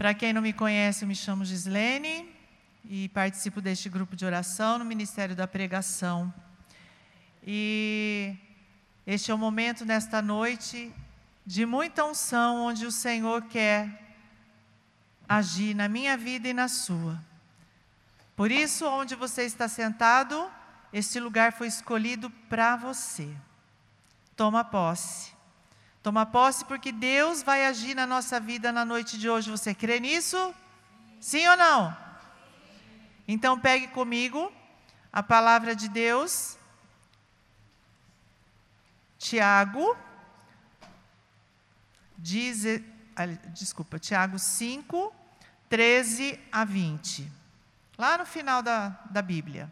Para quem não me conhece, eu me chamo Gislene e participo deste grupo de oração no Ministério da Pregação. E este é o momento nesta noite de muita unção, onde o Senhor quer agir na minha vida e na sua. Por isso, onde você está sentado, este lugar foi escolhido para você. Toma posse. Toma posse porque Deus vai agir na nossa vida na noite de hoje. Você crê nisso? Sim ou não? Então pegue comigo a palavra de Deus. Tiago, diz, desculpa, Tiago 5, 13 a 20. Lá no final da, da Bíblia.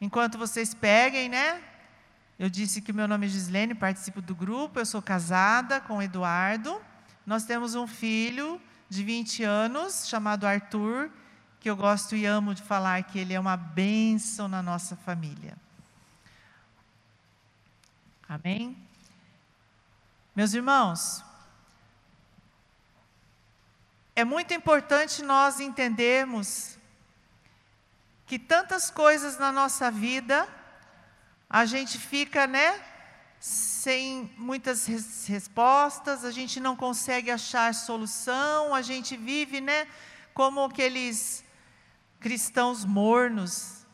Enquanto vocês peguem, né? Eu disse que meu nome é Gislene, participo do grupo, eu sou casada com o Eduardo. Nós temos um filho de 20 anos, chamado Arthur, que eu gosto e amo de falar que ele é uma bênção na nossa família. Amém? Meus irmãos, é muito importante nós entendermos que tantas coisas na nossa vida a gente fica, né, sem muitas res respostas, a gente não consegue achar solução, a gente vive, né, como aqueles cristãos mornos.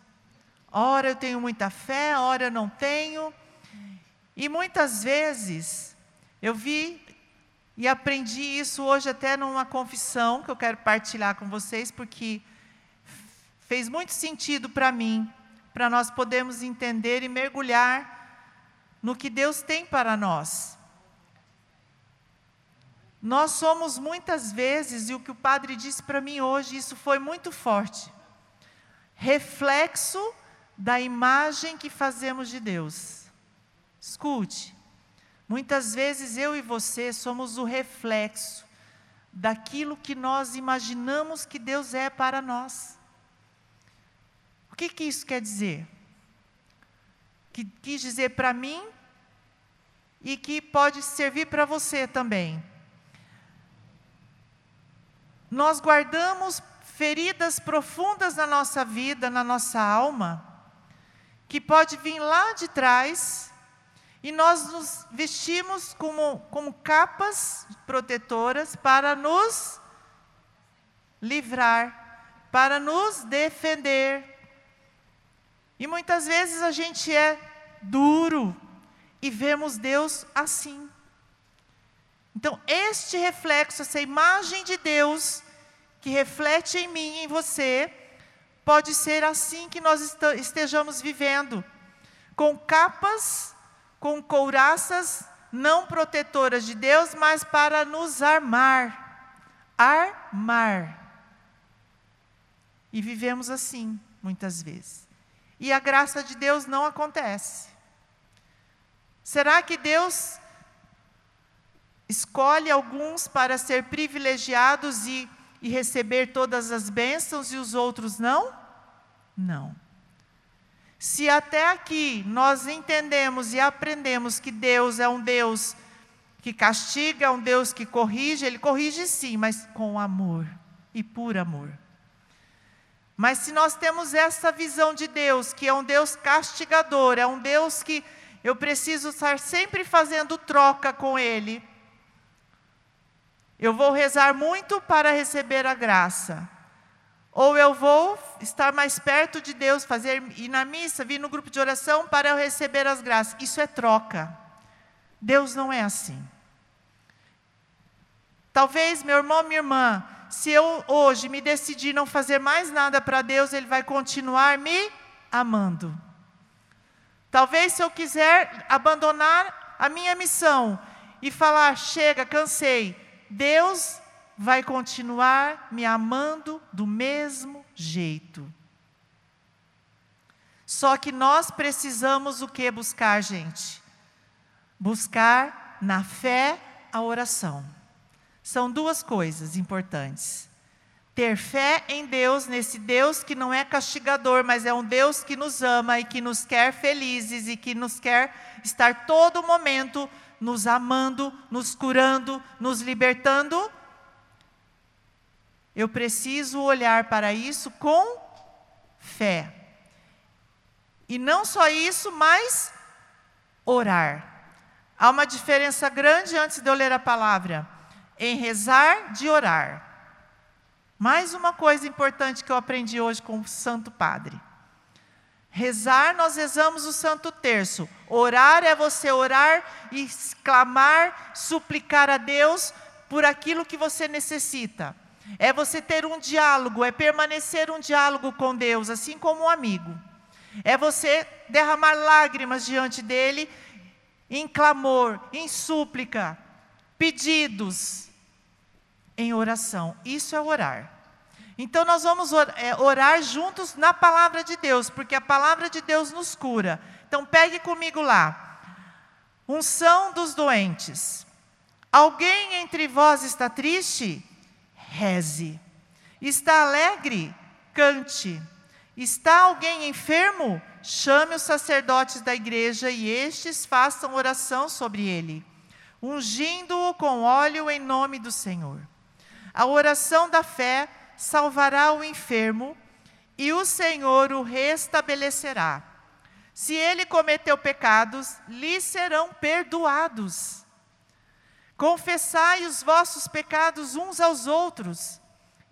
Ora eu tenho muita fé, ora eu não tenho. E muitas vezes eu vi e aprendi isso hoje até numa confissão que eu quero partilhar com vocês, porque fez muito sentido para mim para nós podermos entender e mergulhar no que Deus tem para nós. Nós somos muitas vezes, e o que o padre disse para mim hoje, isso foi muito forte, reflexo da imagem que fazemos de Deus. Escute, muitas vezes eu e você somos o reflexo daquilo que nós imaginamos que Deus é para nós. Que, que isso quer dizer? Que quis dizer para mim e que pode servir para você também. Nós guardamos feridas profundas na nossa vida, na nossa alma, que pode vir lá de trás, e nós nos vestimos como, como capas protetoras para nos livrar, para nos defender, e muitas vezes a gente é duro e vemos Deus assim. Então, este reflexo, essa imagem de Deus que reflete em mim em você, pode ser assim que nós estejamos vivendo, com capas, com couraças não protetoras de Deus, mas para nos armar. Armar. E vivemos assim, muitas vezes e a graça de Deus não acontece? Será que Deus escolhe alguns para ser privilegiados e, e receber todas as bênçãos e os outros não? Não. Se até aqui nós entendemos e aprendemos que Deus é um Deus que castiga, é um Deus que corrige, Ele corrige sim, mas com amor e por amor. Mas se nós temos essa visão de Deus, que é um Deus castigador, é um Deus que eu preciso estar sempre fazendo troca com Ele, eu vou rezar muito para receber a graça. Ou eu vou estar mais perto de Deus, fazer ir na missa, vir no grupo de oração para eu receber as graças. Isso é troca. Deus não é assim. Talvez meu irmão, minha irmã, se eu hoje me decidir não fazer mais nada para Deus, Ele vai continuar me amando. Talvez se eu quiser abandonar a minha missão e falar, chega, cansei, Deus vai continuar me amando do mesmo jeito. Só que nós precisamos o que buscar, gente? Buscar na fé a oração. São duas coisas importantes. Ter fé em Deus, nesse Deus que não é castigador, mas é um Deus que nos ama e que nos quer felizes e que nos quer estar todo momento nos amando, nos curando, nos libertando Eu preciso olhar para isso com fé. E não só isso, mas orar. Há uma diferença grande antes de eu ler a palavra em rezar de orar. Mais uma coisa importante que eu aprendi hoje com o Santo Padre. Rezar, nós rezamos o Santo Terço. Orar é você orar e clamar, suplicar a Deus por aquilo que você necessita. É você ter um diálogo, é permanecer um diálogo com Deus, assim como um amigo. É você derramar lágrimas diante dele, em clamor, em súplica, pedidos, em oração. Isso é orar. Então nós vamos é, orar juntos na palavra de Deus, porque a palavra de Deus nos cura. Então pegue comigo lá. Unção dos doentes. Alguém entre vós está triste? Reze. Está alegre? Cante. Está alguém enfermo? Chame os sacerdotes da igreja e estes façam oração sobre ele, ungindo-o com óleo em nome do Senhor. A oração da fé salvará o enfermo e o Senhor o restabelecerá. Se ele cometeu pecados, lhe serão perdoados. Confessai os vossos pecados uns aos outros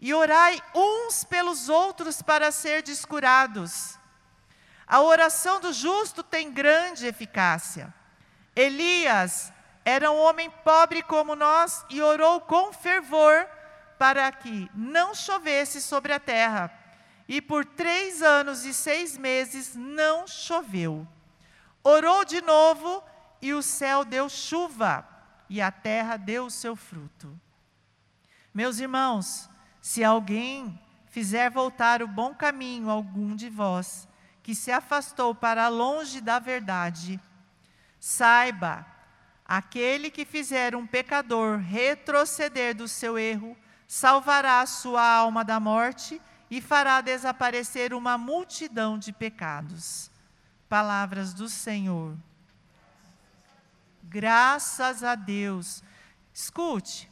e orai uns pelos outros para ser descurados. A oração do justo tem grande eficácia. Elias era um homem pobre como nós e orou com fervor para que não chovesse sobre a terra. E por três anos e seis meses não choveu. Orou de novo e o céu deu chuva e a terra deu o seu fruto. Meus irmãos, se alguém fizer voltar o bom caminho algum de vós, que se afastou para longe da verdade, saiba, aquele que fizer um pecador retroceder do seu erro, salvará a sua alma da morte e fará desaparecer uma multidão de pecados. Palavras do Senhor. Graças a Deus. Escute.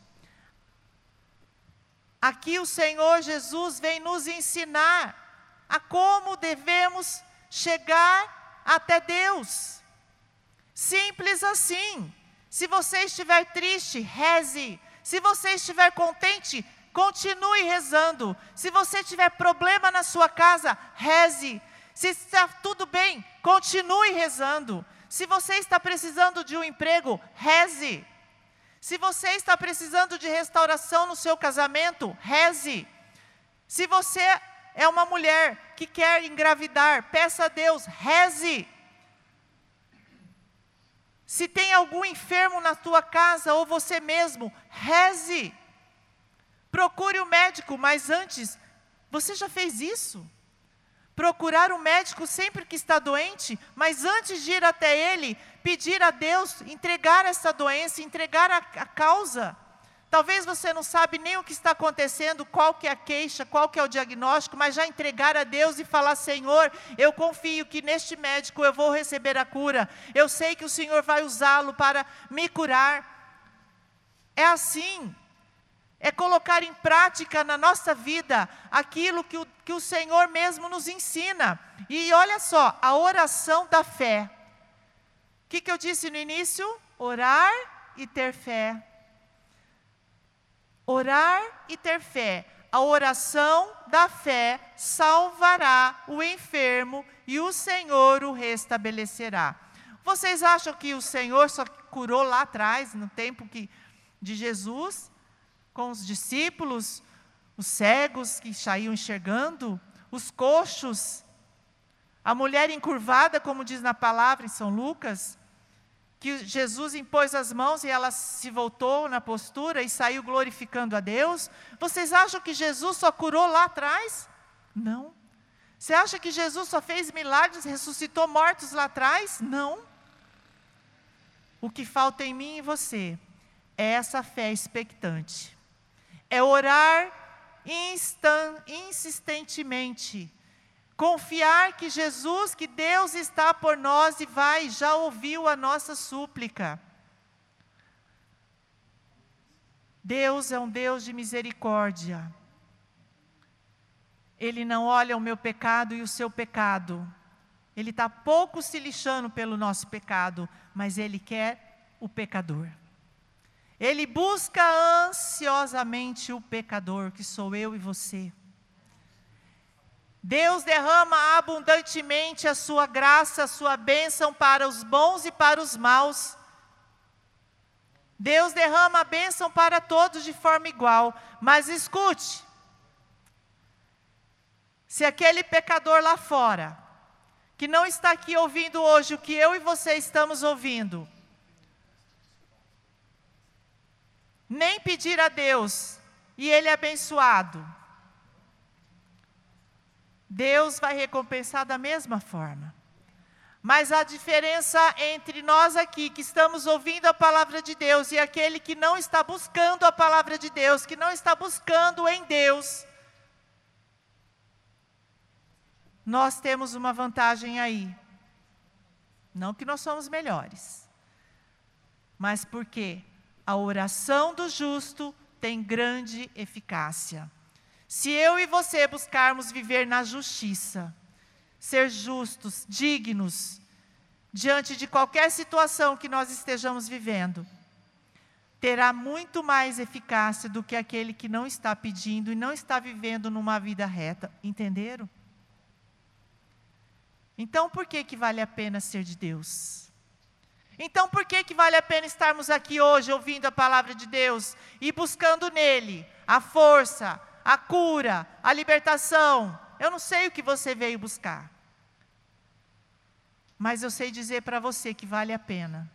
Aqui o Senhor Jesus vem nos ensinar a como devemos chegar até Deus. Simples assim. Se você estiver triste, reze. Se você estiver contente, continue rezando. Se você tiver problema na sua casa, reze. Se está tudo bem, continue rezando. Se você está precisando de um emprego, reze. Se você está precisando de restauração no seu casamento, reze. Se você é uma mulher que quer engravidar, peça a Deus, reze. Se tem algum enfermo na tua casa ou você mesmo, reze. Procure o médico, mas antes, você já fez isso? Procurar o médico sempre que está doente, mas antes de ir até ele, pedir a Deus, entregar essa doença, entregar a, a causa. Talvez você não sabe nem o que está acontecendo, qual que é a queixa, qual que é o diagnóstico, mas já entregar a Deus e falar: Senhor, eu confio que neste médico eu vou receber a cura. Eu sei que o Senhor vai usá-lo para me curar. É assim. É colocar em prática na nossa vida aquilo que o, que o Senhor mesmo nos ensina. E olha só, a oração da fé. O que, que eu disse no início? Orar e ter fé. Orar e ter fé. A oração da fé salvará o enfermo e o Senhor o restabelecerá. Vocês acham que o Senhor só curou lá atrás, no tempo que, de Jesus, com os discípulos, os cegos que saíam enxergando, os coxos, a mulher encurvada, como diz na palavra em São Lucas, que Jesus impôs as mãos e ela se voltou na postura e saiu glorificando a Deus? Vocês acham que Jesus só curou lá atrás? Não. Você acha que Jesus só fez milagres, ressuscitou mortos lá atrás? Não. O que falta em mim e você é essa fé expectante. É orar insistentemente Confiar que Jesus, que Deus está por nós e vai, já ouviu a nossa súplica. Deus é um Deus de misericórdia. Ele não olha o meu pecado e o seu pecado. Ele está pouco se lixando pelo nosso pecado, mas Ele quer o pecador. Ele busca ansiosamente o pecador, que sou eu e você. Deus derrama abundantemente a sua graça, a sua bênção para os bons e para os maus. Deus derrama a bênção para todos de forma igual. Mas escute: se aquele pecador lá fora, que não está aqui ouvindo hoje o que eu e você estamos ouvindo, nem pedir a Deus e ele é abençoado, Deus vai recompensar da mesma forma. Mas a diferença entre nós aqui, que estamos ouvindo a palavra de Deus, e aquele que não está buscando a palavra de Deus, que não está buscando em Deus, nós temos uma vantagem aí. Não que nós somos melhores, mas porque a oração do justo tem grande eficácia. Se eu e você buscarmos viver na justiça, ser justos, dignos, diante de qualquer situação que nós estejamos vivendo, terá muito mais eficácia do que aquele que não está pedindo e não está vivendo numa vida reta. Entenderam? Então, por que, que vale a pena ser de Deus? Então, por que, que vale a pena estarmos aqui hoje ouvindo a palavra de Deus e buscando nele a força, a cura, a libertação. Eu não sei o que você veio buscar. Mas eu sei dizer para você que vale a pena.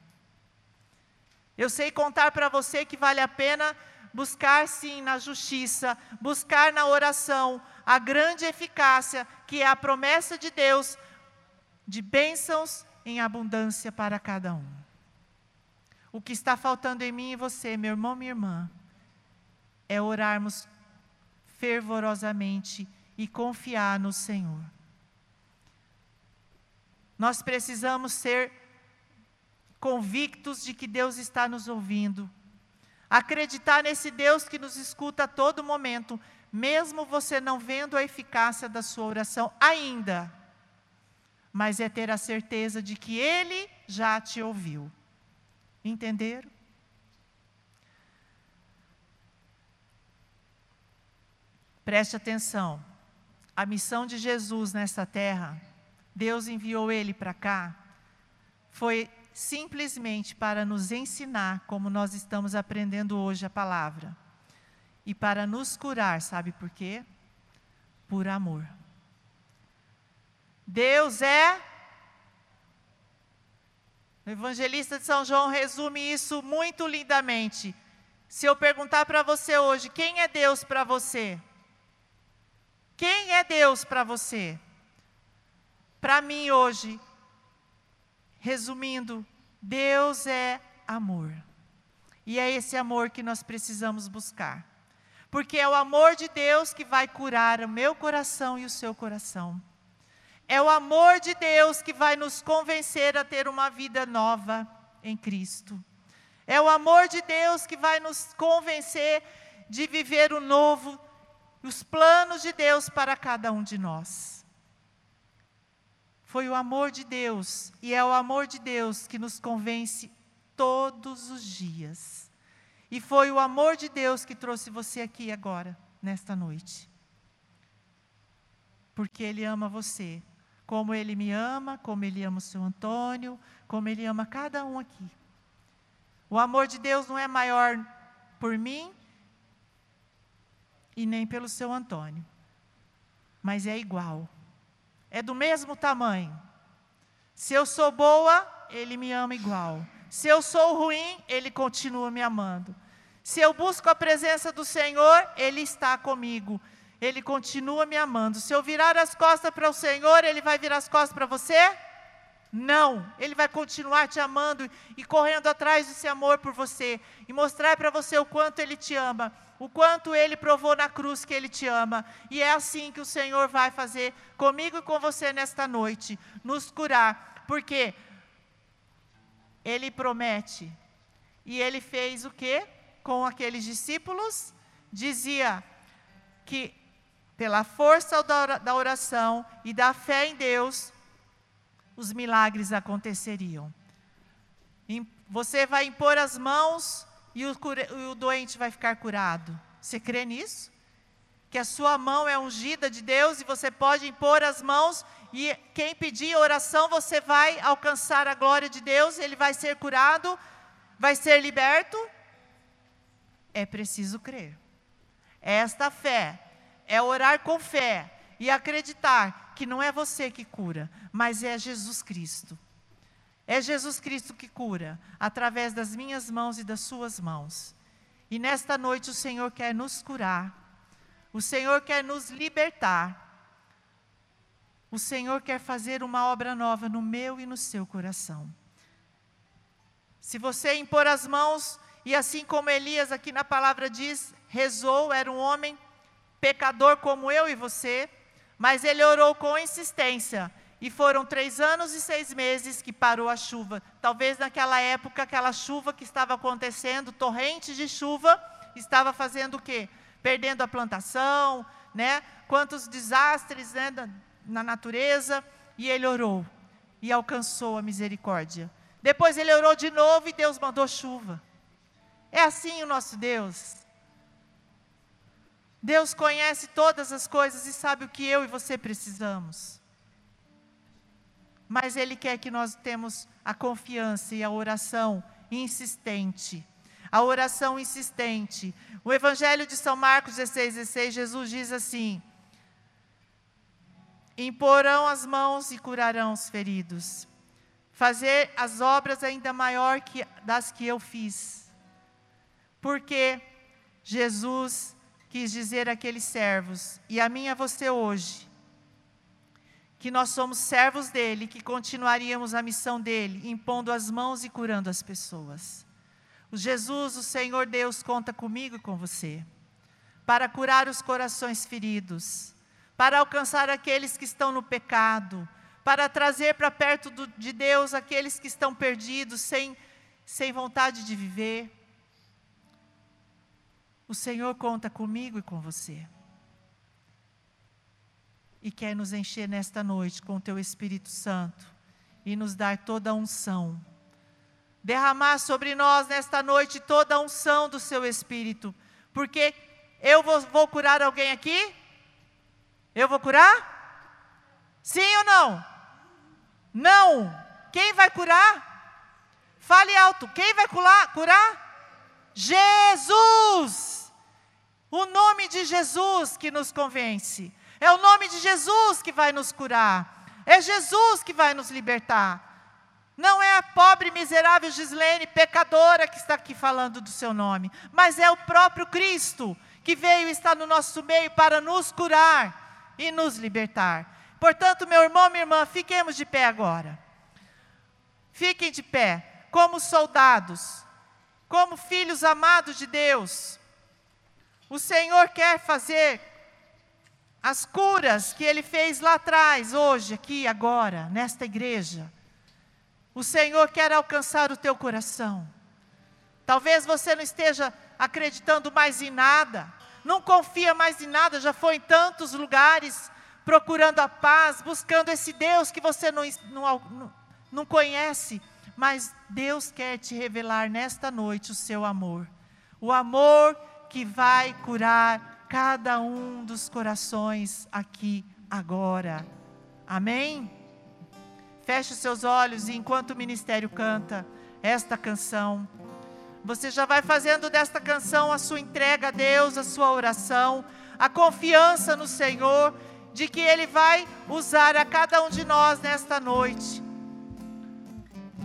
Eu sei contar para você que vale a pena buscar sim na justiça, buscar na oração a grande eficácia que é a promessa de Deus de bênçãos em abundância para cada um. O que está faltando em mim e você, meu irmão, minha irmã, é orarmos fervorosamente e confiar no Senhor. Nós precisamos ser convictos de que Deus está nos ouvindo. Acreditar nesse Deus que nos escuta a todo momento, mesmo você não vendo a eficácia da sua oração ainda. Mas é ter a certeza de que Ele já te ouviu. Entenderam? Preste atenção. A missão de Jesus nesta terra, Deus enviou ele para cá, foi simplesmente para nos ensinar como nós estamos aprendendo hoje a palavra. E para nos curar, sabe por quê? Por amor. Deus é. O evangelista de São João resume isso muito lindamente. Se eu perguntar para você hoje, quem é Deus para você? Quem é Deus para você? Para mim hoje, resumindo, Deus é amor. E é esse amor que nós precisamos buscar. Porque é o amor de Deus que vai curar o meu coração e o seu coração. É o amor de Deus que vai nos convencer a ter uma vida nova em Cristo. É o amor de Deus que vai nos convencer de viver o novo os planos de Deus para cada um de nós. Foi o amor de Deus, e é o amor de Deus que nos convence todos os dias. E foi o amor de Deus que trouxe você aqui agora, nesta noite. Porque Ele ama você, como Ele me ama, como Ele ama o seu Antônio, como Ele ama cada um aqui. O amor de Deus não é maior por mim e nem pelo seu Antônio. Mas é igual. É do mesmo tamanho. Se eu sou boa, ele me ama igual. Se eu sou ruim, ele continua me amando. Se eu busco a presença do Senhor, ele está comigo. Ele continua me amando. Se eu virar as costas para o Senhor, ele vai virar as costas para você? Não, Ele vai continuar te amando e correndo atrás desse amor por você e mostrar para você o quanto Ele te ama, o quanto Ele provou na cruz que Ele te ama. E é assim que o Senhor vai fazer comigo e com você nesta noite, nos curar, porque Ele promete. E Ele fez o que com aqueles discípulos? Dizia que pela força da oração e da fé em Deus, os milagres aconteceriam. Você vai impor as mãos e o, o doente vai ficar curado. Você crê nisso? Que a sua mão é ungida de Deus e você pode impor as mãos e quem pedir oração, você vai alcançar a glória de Deus, ele vai ser curado, vai ser liberto? É preciso crer. Esta fé, é orar com fé e acreditar que não é você que cura, mas é Jesus Cristo. É Jesus Cristo que cura, através das minhas mãos e das suas mãos. E nesta noite o Senhor quer nos curar, o Senhor quer nos libertar, o Senhor quer fazer uma obra nova no meu e no seu coração. Se você impor as mãos, e assim como Elias aqui na palavra diz, rezou, era um homem pecador como eu e você, mas ele orou com insistência. E foram três anos e seis meses que parou a chuva. Talvez naquela época, aquela chuva que estava acontecendo, torrente de chuva, estava fazendo o quê? Perdendo a plantação, né? Quantos desastres né, na natureza. E ele orou e alcançou a misericórdia. Depois ele orou de novo e Deus mandou chuva. É assim o nosso Deus. Deus conhece todas as coisas e sabe o que eu e você precisamos mas Ele quer que nós temos a confiança e a oração insistente. A oração insistente. O Evangelho de São Marcos 16, 16, Jesus diz assim: Imporão as mãos e curarão os feridos. Fazer as obras ainda maior que das que eu fiz. Porque Jesus quis dizer àqueles servos, e a mim a você hoje, que nós somos servos dele, que continuaríamos a missão dele, impondo as mãos e curando as pessoas. O Jesus, o Senhor Deus, conta comigo e com você, para curar os corações feridos, para alcançar aqueles que estão no pecado, para trazer para perto do, de Deus aqueles que estão perdidos, sem, sem vontade de viver. O Senhor conta comigo e com você e quer nos encher nesta noite com o teu Espírito Santo e nos dar toda a unção. Derramar sobre nós nesta noite toda a unção do seu Espírito, porque eu vou, vou curar alguém aqui? Eu vou curar? Sim ou não? Não. Quem vai curar? Fale alto. Quem vai curar? Jesus. O nome de Jesus que nos convence. É o nome de Jesus que vai nos curar. É Jesus que vai nos libertar. Não é a pobre, miserável Gislene, pecadora, que está aqui falando do seu nome, mas é o próprio Cristo que veio e está no nosso meio para nos curar e nos libertar. Portanto, meu irmão, minha irmã, fiquemos de pé agora. Fiquem de pé, como soldados, como filhos amados de Deus. O Senhor quer fazer as curas que ele fez lá atrás, hoje, aqui, agora, nesta igreja. O Senhor quer alcançar o teu coração. Talvez você não esteja acreditando mais em nada, não confia mais em nada, já foi em tantos lugares procurando a paz, buscando esse Deus que você não, não, não conhece, mas Deus quer te revelar nesta noite o seu amor. O amor que vai curar cada um dos corações aqui agora. Amém? Feche os seus olhos e enquanto o ministério canta esta canção, você já vai fazendo desta canção a sua entrega a Deus, a sua oração, a confiança no Senhor de que Ele vai usar a cada um de nós nesta noite,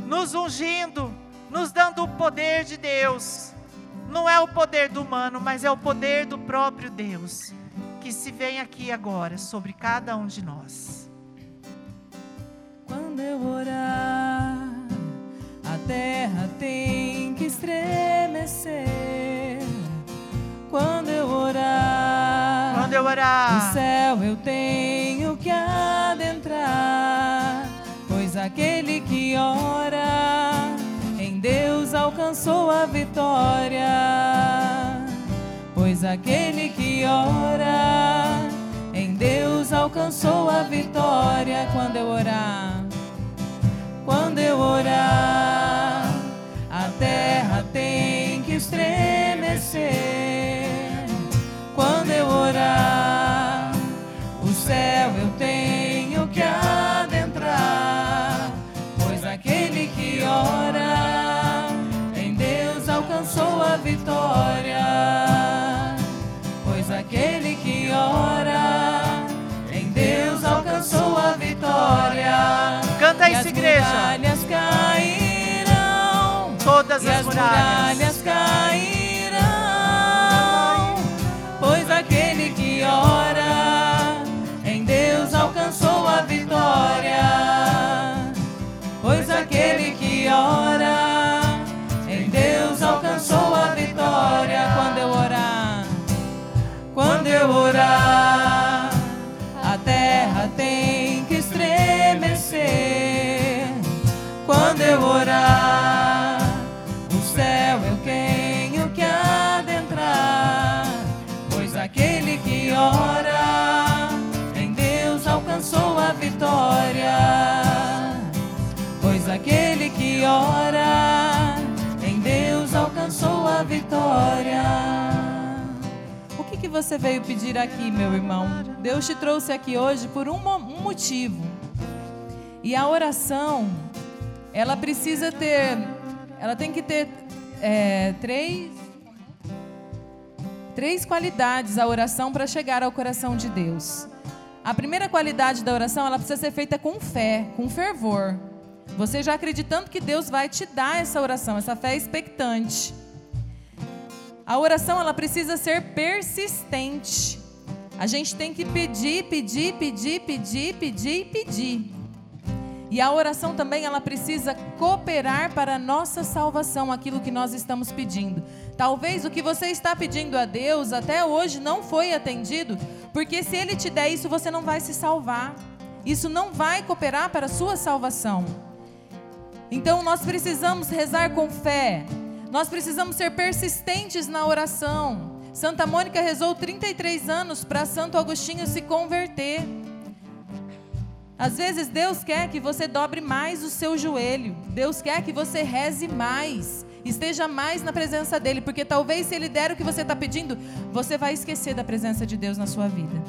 nos ungindo, nos dando o poder de Deus não é o poder do humano, mas é o poder do próprio Deus que se vem aqui agora sobre cada um de nós. Quando eu orar, a terra tem que estremecer. Quando eu orar, quando eu orar, no céu eu tenho que adentrar, pois aquele que ora Deus alcançou a vitória, pois aquele que ora alcançou a vitória quando eu orar. Quando eu orar, a terra tem que estremecer. Quando eu orar, o céu eu vitória. Pois aquele que ora em Deus alcançou a vitória. Canta isso, as igreja. muralhas cairão. Todas as as muralhas. muralhas cairão, pois aquele que ora em Deus alcançou a vitória. Pois aquele que eu orar, a terra tem que estremecer. Quando eu orar, o céu eu tenho que adentrar, pois aquele que ora em Deus alcançou a vitória. Pois aquele que ora em Deus alcançou a vitória. Você veio pedir aqui, meu irmão? Deus te trouxe aqui hoje por um, um motivo. E a oração, ela precisa ter, ela tem que ter é, três, três qualidades a oração para chegar ao coração de Deus. A primeira qualidade da oração, ela precisa ser feita com fé, com fervor. Você já acreditando que Deus vai te dar essa oração, essa fé expectante. A oração, ela precisa ser persistente. A gente tem que pedir, pedir, pedir, pedir, pedir pedir. E a oração também ela precisa cooperar para a nossa salvação, aquilo que nós estamos pedindo. Talvez o que você está pedindo a Deus até hoje não foi atendido, porque se ele te der isso, você não vai se salvar. Isso não vai cooperar para a sua salvação. Então nós precisamos rezar com fé. Nós precisamos ser persistentes na oração. Santa Mônica rezou 33 anos para Santo Agostinho se converter. Às vezes Deus quer que você dobre mais o seu joelho. Deus quer que você reze mais. Esteja mais na presença dele, porque talvez se ele der o que você está pedindo, você vai esquecer da presença de Deus na sua vida.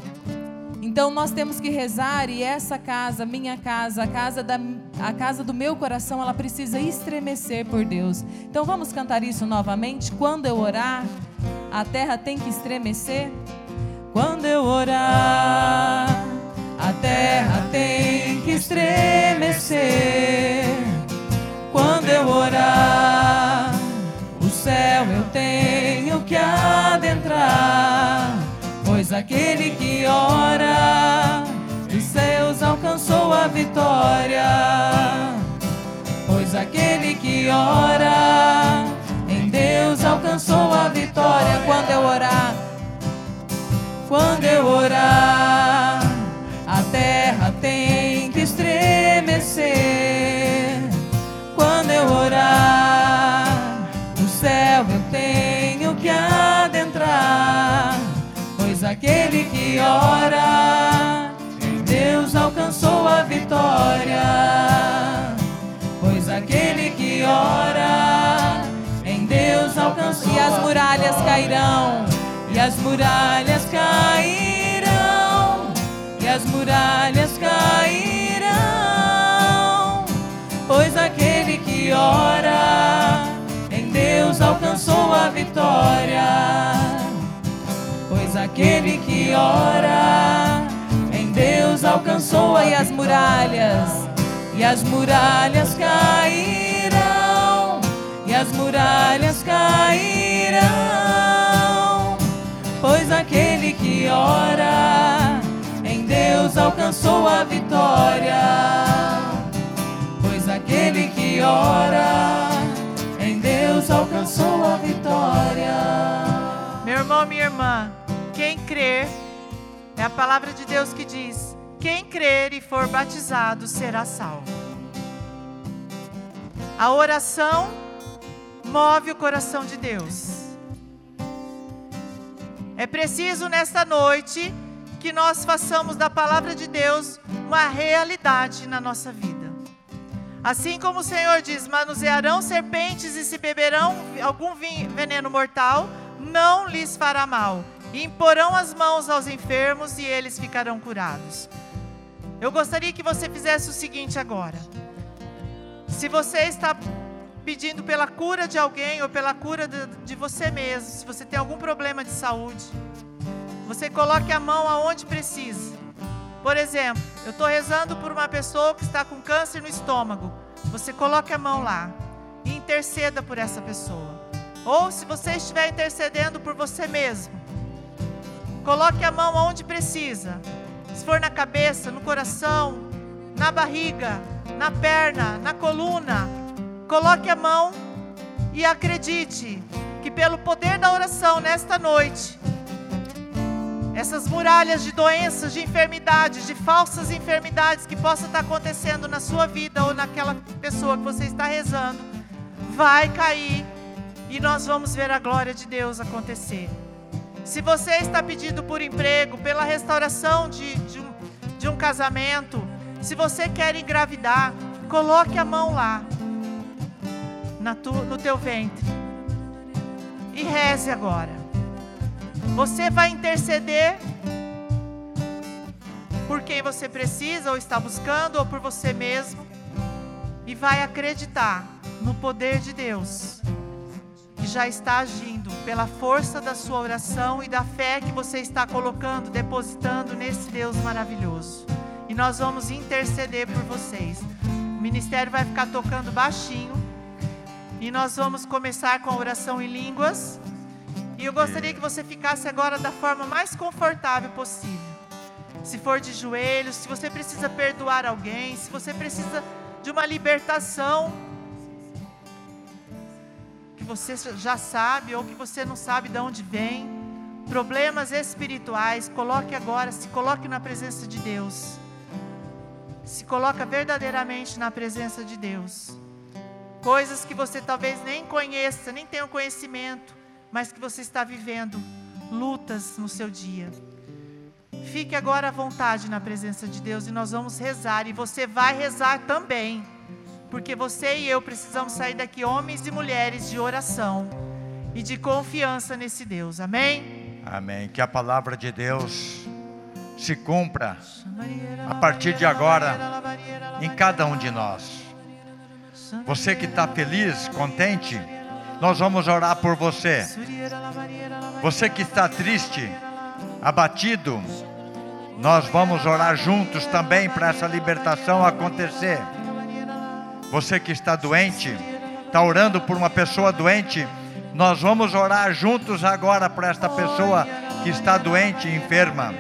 Então nós temos que rezar e essa casa, minha casa, a casa da a casa do meu coração, ela precisa estremecer por Deus. Então vamos cantar isso novamente. Quando eu orar, a terra tem que estremecer. Quando eu orar, a terra tem que estremecer. Quando eu orar, o céu eu tenho que adentrar, pois aquele que ora dos céus alcançou a vitória. Pois aquele que ora em Deus alcançou a vitória. Quando eu orar, quando eu orar, aquele que ora, em Deus alcançou a vitória. Pois aquele que ora, em Deus alcançou E as muralhas cairão, e as muralhas cairão, e as muralhas cairão. Pois aquele que ora, em Deus alcançou a vitória. Pois aquele que ora, em Deus alcançou a e as muralhas, e as muralhas cairão, e as muralhas cairão. Pois aquele que ora, em Deus alcançou a vitória. Pois aquele que ora, em Deus alcançou a vitória. Meu irmão, minha irmã, quem crer, é a palavra de Deus que diz: quem crer e for batizado será salvo. A oração move o coração de Deus. É preciso nesta noite que nós façamos da palavra de Deus uma realidade na nossa vida. Assim como o Senhor diz: manusearão serpentes e se beberão algum veneno mortal, não lhes fará mal. Imporão as mãos aos enfermos e eles ficarão curados. Eu gostaria que você fizesse o seguinte agora. Se você está pedindo pela cura de alguém ou pela cura de, de você mesmo, se você tem algum problema de saúde, você coloque a mão aonde precisa. Por exemplo, eu estou rezando por uma pessoa que está com câncer no estômago. Você coloque a mão lá e interceda por essa pessoa. Ou se você estiver intercedendo por você mesmo, coloque a mão aonde precisa. Se for na cabeça, no coração, na barriga, na perna, na coluna, coloque a mão e acredite que pelo poder da oração nesta noite, essas muralhas de doenças, de enfermidades, de falsas enfermidades que possa estar acontecendo na sua vida ou naquela pessoa que você está rezando, vai cair e nós vamos ver a glória de Deus acontecer. Se você está pedindo por emprego, pela restauração de, de, um, de um casamento, se você quer engravidar, coloque a mão lá, tu, no teu ventre, e reze agora. Você vai interceder por quem você precisa ou está buscando, ou por você mesmo, e vai acreditar no poder de Deus, já está agindo pela força da sua oração e da fé que você está colocando, depositando nesse Deus maravilhoso. E nós vamos interceder por vocês. O ministério vai ficar tocando baixinho. E nós vamos começar com a oração em línguas. E eu gostaria que você ficasse agora da forma mais confortável possível. Se for de joelhos, se você precisa perdoar alguém, se você precisa de uma libertação você já sabe ou que você não sabe de onde vem, problemas espirituais, coloque agora, se coloque na presença de Deus. Se coloca verdadeiramente na presença de Deus. Coisas que você talvez nem conheça, nem tenha conhecimento mas que você está vivendo lutas no seu dia. Fique agora à vontade na presença de Deus e nós vamos rezar. E você vai rezar também, porque você e eu precisamos sair daqui, homens e mulheres, de oração e de confiança nesse Deus. Amém? Amém. Que a palavra de Deus se cumpra a partir de agora em cada um de nós. Você que está feliz, contente, nós vamos orar por você. Você que está triste, abatido, nós vamos orar juntos também para essa libertação acontecer. Você que está doente, está orando por uma pessoa doente, nós vamos orar juntos agora para esta pessoa que está doente e enferma.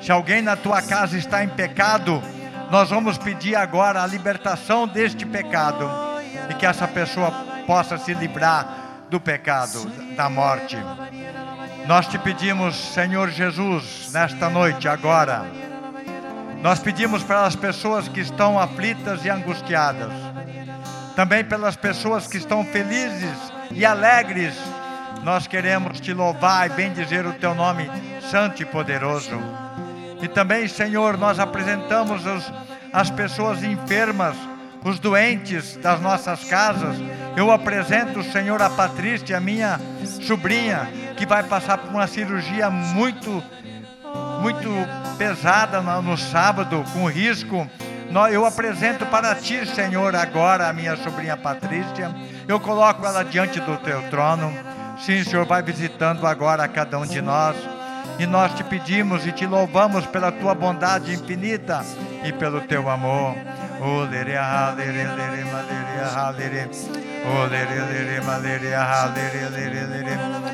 Se alguém na tua casa está em pecado, nós vamos pedir agora a libertação deste pecado e que essa pessoa possa se livrar do pecado, da morte. Nós te pedimos, Senhor Jesus, nesta noite, agora. Nós pedimos pelas pessoas que estão aflitas e angustiadas, também pelas pessoas que estão felizes e alegres. Nós queremos te louvar e bendizer o teu nome santo e poderoso. E também, Senhor, nós apresentamos os, as pessoas enfermas os doentes das nossas casas. Eu apresento Senhor a Patrícia, a minha sobrinha, que vai passar por uma cirurgia muito, muito pesada no sábado, com risco. Eu apresento para ti, Senhor, agora a minha sobrinha Patrícia. Eu coloco ela diante do teu trono. Sim, Senhor, vai visitando agora a cada um de nós. E nós te pedimos e te louvamos pela tua bondade infinita e pelo teu amor.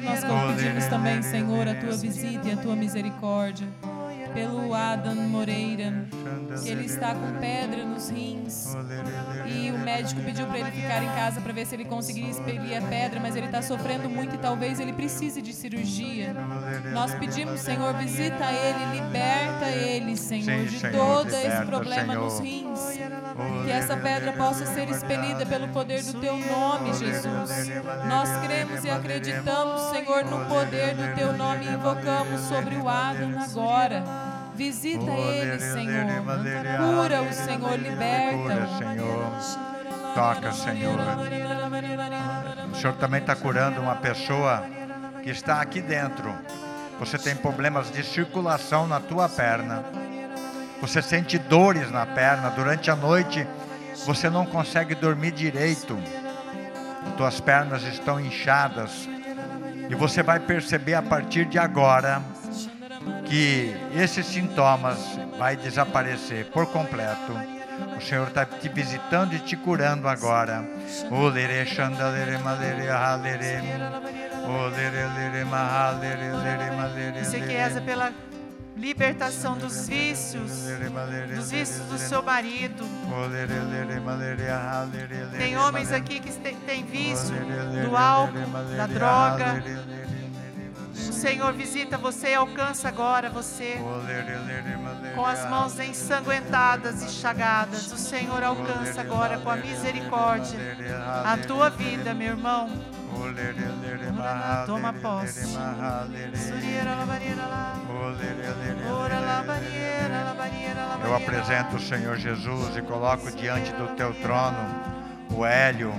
Nós pedimos também, Senhor, a tua visita e a tua misericórdia pelo Adam Moreira. Ele está com pedra nos rins. E o médico pediu para ele ficar em casa para ver se ele conseguiria expelir a pedra, mas ele está sofrendo muito e talvez ele precise de cirurgia. Nós pedimos, Senhor, visita ele, liberta ele, Senhor, de todo esse problema nos rins. Que essa pedra possa ser expelida pelo poder do teu nome, Jesus. Nós cremos e acreditamos, Senhor, no poder do teu nome e invocamos sobre o Adam agora. Visita ele, Senhor. Cura o Senhor, liberta. Senhor. Toca, Senhor. O Senhor também está curando uma pessoa que está aqui dentro. Você tem problemas de circulação na tua perna. Você sente dores na perna durante a noite. Você não consegue dormir direito. Tuas pernas estão inchadas. E você vai perceber a partir de agora que esses sintomas vai desaparecer por completo. O Senhor está te visitando e te curando agora. Você que reza pela libertação dos vícios, dos vícios do seu marido. Tem homens aqui que têm vício do álcool, da droga. O Senhor visita você e alcança agora você com as mãos ensanguentadas e chagadas. O Senhor alcança agora com a misericórdia a tua vida, meu irmão. Toma posse. Eu apresento o Senhor Jesus e coloco diante do teu trono o Hélio,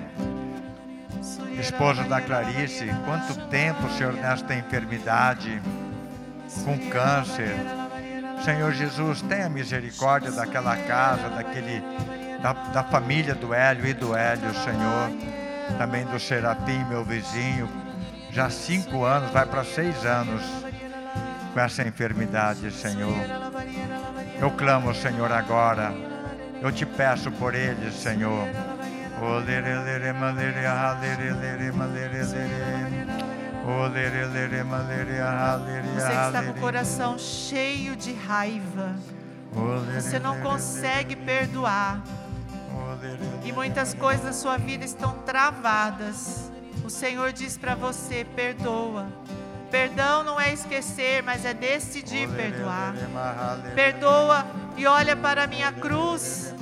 esposo da Clarice. Quanto tempo, Senhor, nesta enfermidade, com câncer. Senhor Jesus, tenha misericórdia daquela casa, daquele, da, da família do Hélio e do Hélio, Senhor também do Serafim, meu vizinho, já há cinco anos, vai para seis anos com essa enfermidade, Senhor. Eu clamo, Senhor, agora. Eu te peço por eles, Senhor. Você que está com o coração cheio de raiva. Você não consegue perdoar e muitas coisas na sua vida estão travadas. O Senhor diz para você: perdoa. Perdão não é esquecer, mas é decidir perdoar. Perdoa e olha para a minha cruz.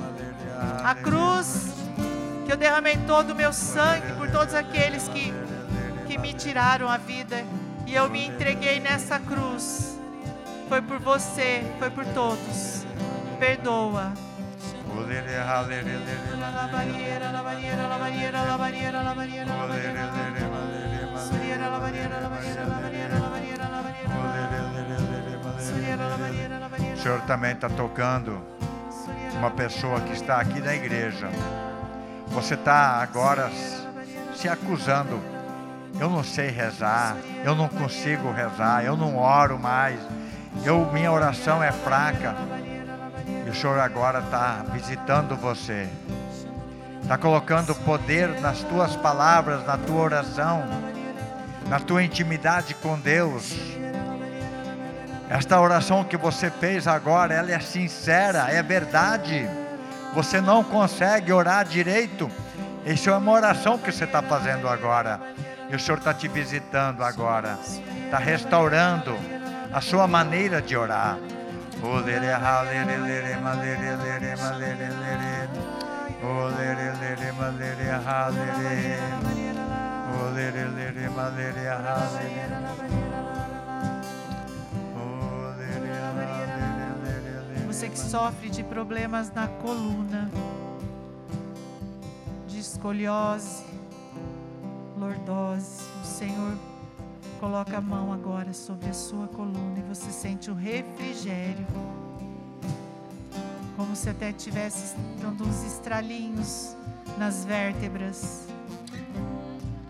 A cruz que eu derramei todo o meu sangue por todos aqueles que, que me tiraram a vida. E eu me entreguei nessa cruz. Foi por você, foi por todos. Perdoa. O Senhor também está tocando uma pessoa que está aqui na igreja. Você está agora se acusando. Eu não sei rezar, eu não consigo rezar, eu não oro mais. Eu, minha oração é fraca. E o Senhor agora está visitando você, está colocando poder nas tuas palavras, na tua oração, na tua intimidade com Deus. Esta oração que você fez agora, ela é sincera, é verdade. Você não consegue orar direito. Isso é uma oração que você está fazendo agora. E o Senhor está te visitando agora, está restaurando a sua maneira de orar. Você que sofre de problemas na coluna, de escoliose, lordose, o Senhor Coloca a mão agora sobre a sua coluna e você sente o refrigério. Como se até tivesse dando uns estralinhos nas vértebras.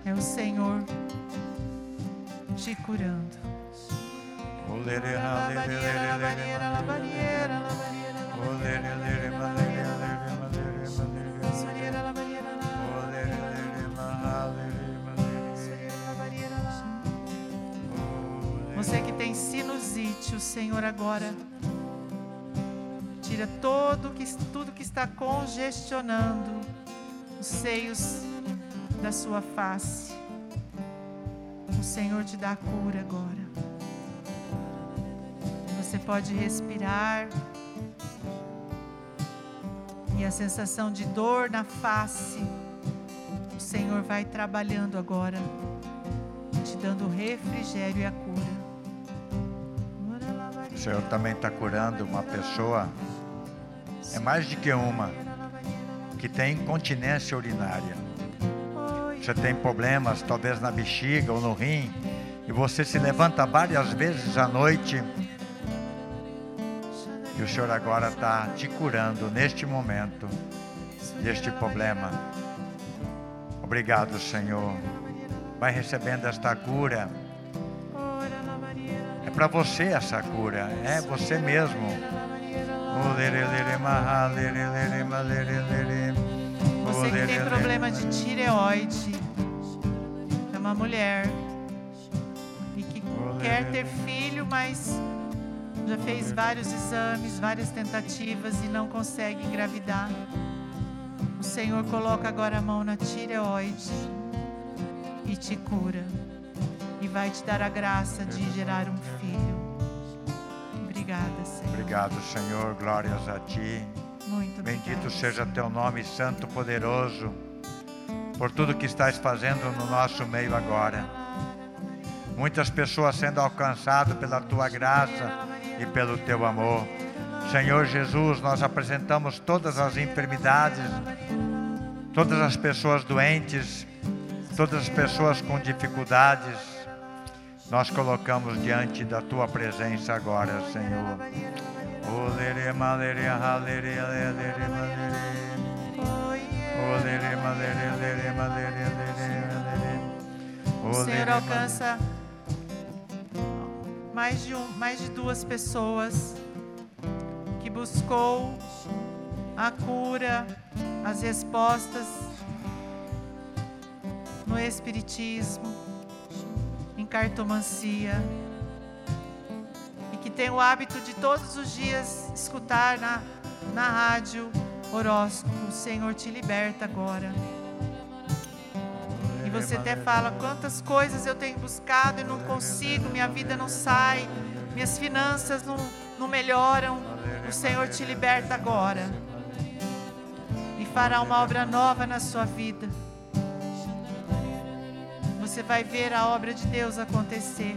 É o Senhor te curando. Você que tem sinusite, o Senhor agora tira todo que, tudo que está congestionando os seios da sua face. O Senhor te dá a cura agora. Você pode respirar. E a sensação de dor na face, o Senhor vai trabalhando agora, te dando o refrigério e a cura. O Senhor também está curando uma pessoa, é mais de que uma, que tem incontinência urinária. Você tem problemas, talvez na bexiga ou no rim, e você se levanta várias vezes à noite. E o Senhor agora está te curando neste momento, deste problema. Obrigado, Senhor. Vai recebendo esta cura para você essa cura, é você mesmo. Você que tem problema de tireoide, é uma mulher e que quer ter filho, mas já fez vários exames, várias tentativas e não consegue engravidar. O Senhor coloca agora a mão na tireoide e te cura e vai te dar a graça de gerar um filho. Obrigada, Senhor. Obrigado, Senhor. Glórias a Ti. Muito Bendito obrigada, seja Teu nome, Santo Poderoso, por tudo que estás fazendo no nosso meio agora. Muitas pessoas sendo alcançadas pela Tua graça e pelo Teu amor. Senhor Jesus, nós apresentamos todas as enfermidades, todas as pessoas doentes, todas as pessoas com dificuldades nós colocamos diante da tua presença agora, Senhor. O Senhor alcança mais de, um, mais de duas pessoas que buscou a cura, as respostas no Espiritismo cartomancia e que tem o hábito de todos os dias escutar na, na rádio horóscopo, o Senhor te liberta agora. E você até fala quantas coisas eu tenho buscado e não consigo, minha vida não sai, minhas finanças não, não melhoram. O Senhor te liberta agora e fará uma obra nova na sua vida você vai ver a obra de Deus acontecer.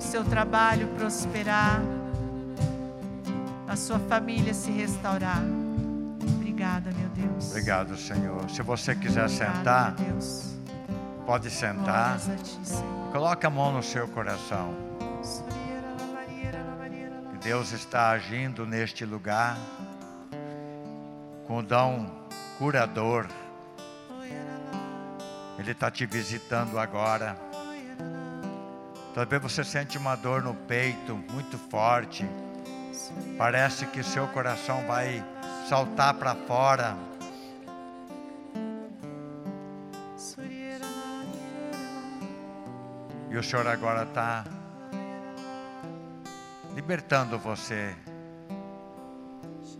Seu trabalho prosperar, a sua família se restaurar. Deus. Obrigado, Senhor. Se você quiser sentar, pode sentar. Ti, Coloque a mão no seu coração. Deus está agindo neste lugar com o dom curador ele está te visitando agora. Talvez você sente uma dor no peito muito forte. Parece que seu coração vai saltar para fora. E o Senhor agora está libertando você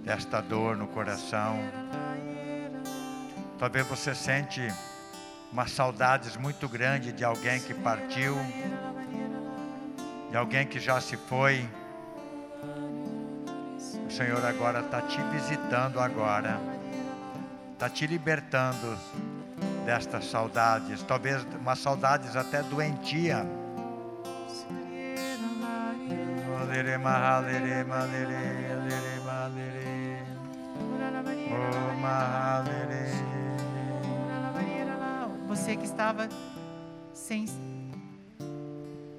desta dor no coração. Talvez você sente uma saudades muito grande de alguém que partiu, de alguém que já se foi. O Senhor agora está te visitando agora, está te libertando destas saudades, talvez uma saudades até doentia. Você que estava sem.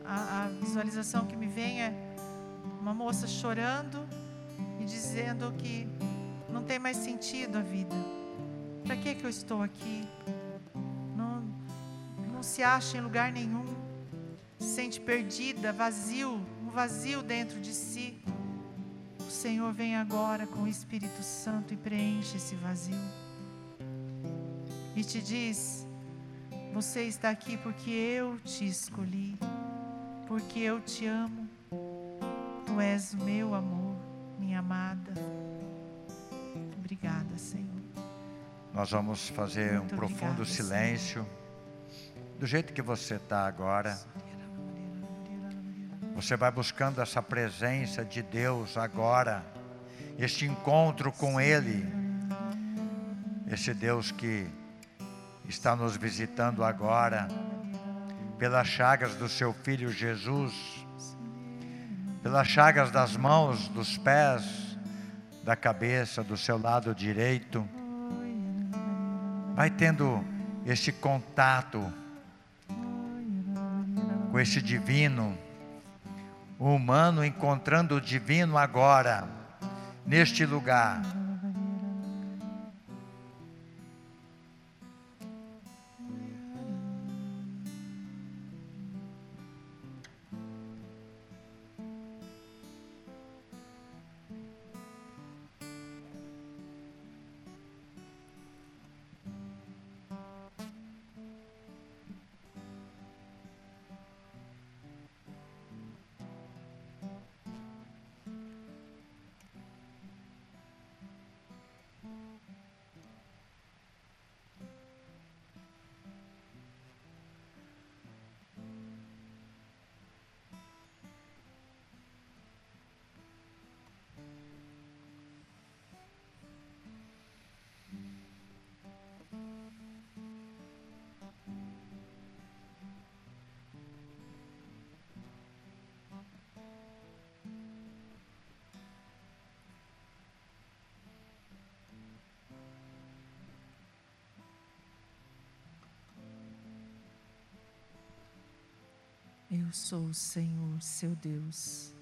A, a visualização que me vem é uma moça chorando e dizendo que não tem mais sentido a vida. Para que, que eu estou aqui? Se acha em lugar nenhum. Se sente perdida, vazio, um vazio dentro de si. O Senhor vem agora com o Espírito Santo e preenche esse vazio. E te diz: você está aqui porque eu te escolhi, porque eu te amo. Tu és o meu amor, minha amada. Obrigada, Senhor. Nós vamos fazer Muito um profundo silêncio, do jeito que você está agora. Você vai buscando essa presença de Deus agora, este encontro com Ele, esse Deus que está nos visitando agora, pelas chagas do seu Filho Jesus, pelas chagas das mãos, dos pés, da cabeça, do seu lado direito. Vai tendo esse contato com esse divino, o humano encontrando o divino agora, neste lugar. Eu sou o Senhor, seu Deus,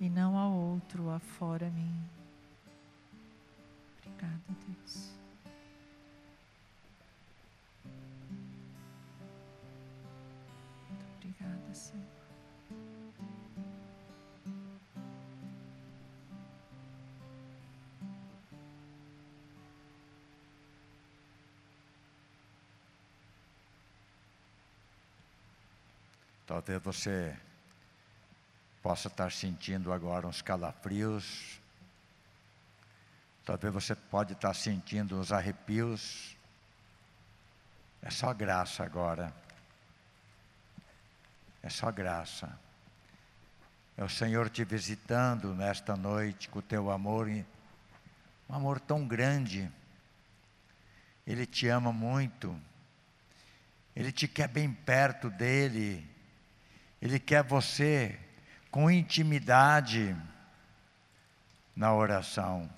e não há outro afora mim. Obrigada, Deus. Muito obrigada, Senhor. Talvez você possa estar sentindo agora uns calafrios. Talvez você pode estar sentindo uns arrepios. É só graça agora. É só graça. É o Senhor te visitando nesta noite com o teu amor, um amor tão grande. Ele te ama muito. Ele te quer bem perto dele. Ele quer você com intimidade na oração.